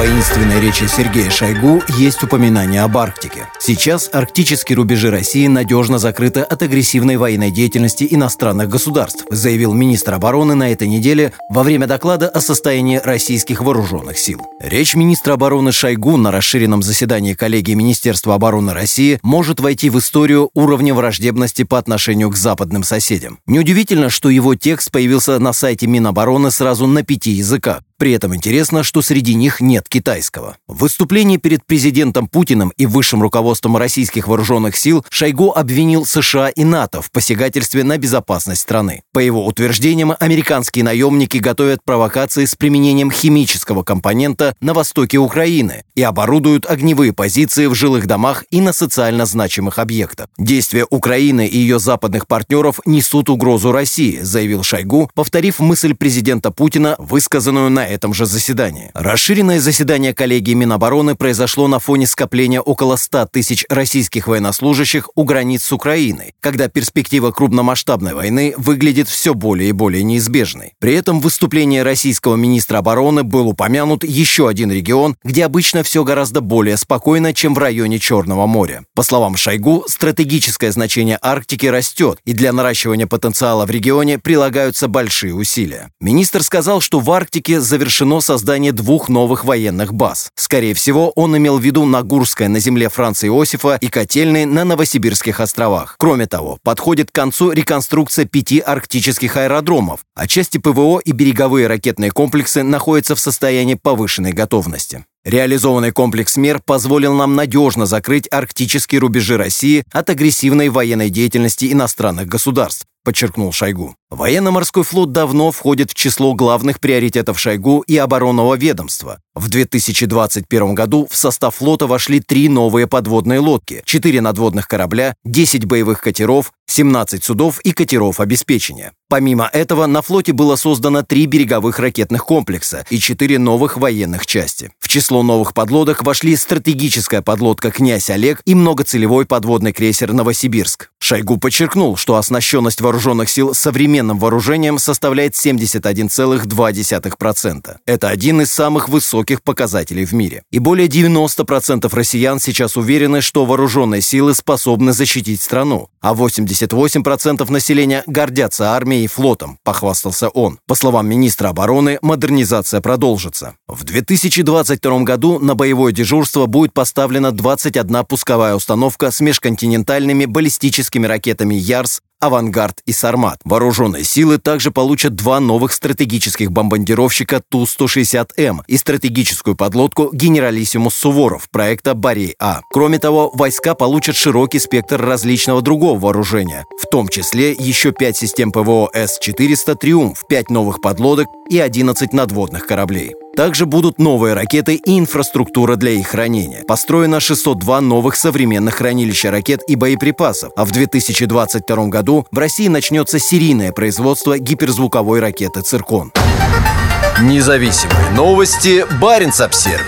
воинственной речи Сергея Шойгу есть упоминание об Арктике. Сейчас арктические рубежи России надежно закрыты от агрессивной военной деятельности иностранных государств, заявил министр обороны на этой неделе во время доклада о состоянии российских вооруженных сил. Речь министра обороны Шойгу на расширенном заседании коллегии Министерства обороны России может войти в историю уровня враждебности по отношению к западным соседям. Неудивительно, что его текст появился на сайте Минобороны сразу на пяти языках. При этом интересно, что среди них нет китайского. В выступлении перед президентом Путиным и высшим руководством российских вооруженных сил Шойгу обвинил США и НАТО в посягательстве на безопасность страны. По его утверждениям, американские наемники готовят провокации с применением химического компонента на востоке Украины и оборудуют огневые позиции в жилых домах и на социально значимых объектах. Действия Украины и ее западных партнеров несут угрозу России, заявил Шойгу, повторив мысль президента Путина, высказанную на этом же заседании. Расширенное заседание коллегии Минобороны произошло на фоне скопления около 100 тысяч российских военнослужащих у границ с Украиной, когда перспектива крупномасштабной войны выглядит все более и более неизбежной. При этом в выступлении российского министра обороны был упомянут еще один регион, где обычно все гораздо более спокойно, чем в районе Черного моря. По словам Шойгу, стратегическое значение Арктики растет, и для наращивания потенциала в регионе прилагаются большие усилия. Министр сказал, что в Арктике за завершено создание двух новых военных баз. Скорее всего, он имел в виду Нагурское на земле Франца Иосифа и Котельные на Новосибирских островах. Кроме того, подходит к концу реконструкция пяти арктических аэродромов, а части ПВО и береговые ракетные комплексы находятся в состоянии повышенной готовности. Реализованный комплекс мер позволил нам надежно закрыть арктические рубежи России от агрессивной военной деятельности иностранных государств, подчеркнул Шойгу. Военно-морской флот давно входит в число главных приоритетов Шойгу и оборонного ведомства. В 2021 году в состав флота вошли три новые подводные лодки, 4 надводных корабля, 10 боевых катеров, 17 судов и катеров обеспечения. Помимо этого, на флоте было создано три береговых ракетных комплекса и четыре новых военных части. В число новых подлодок вошли стратегическая подлодка «Князь Олег» и многоцелевой подводный крейсер «Новосибирск». Шойгу подчеркнул, что оснащенность вооруженных сил современным вооружением составляет 71,2%. Это один из самых высоких показателей в мире. И более 90% россиян сейчас уверены, что вооруженные силы способны защитить страну, а 88% населения гордятся армией и флотом, похвастался он. По словам министра обороны, модернизация продолжится. В 2022 году на боевое дежурство будет поставлена 21 пусковая установка с межконтинентальными баллистическими ракетами «Ярс», «Авангард» и «Сармат». Вооруженные силы также получат два новых стратегических бомбардировщика Ту-160М и стратегическую подлодку «Генералиссимус Суворов» проекта «Борей-А». Кроме того, войска получат широкий спектр различного другого вооружения, в том числе еще пять систем ПВО С-400 «Триумф», пять новых подлодок и 11 надводных кораблей. Также будут новые ракеты и инфраструктура для их хранения. Построено 602 новых современных хранилища ракет и боеприпасов, а в 2022 году в России начнется серийное производство гиперзвуковой ракеты «Циркон». Независимые новости. Барин обсервис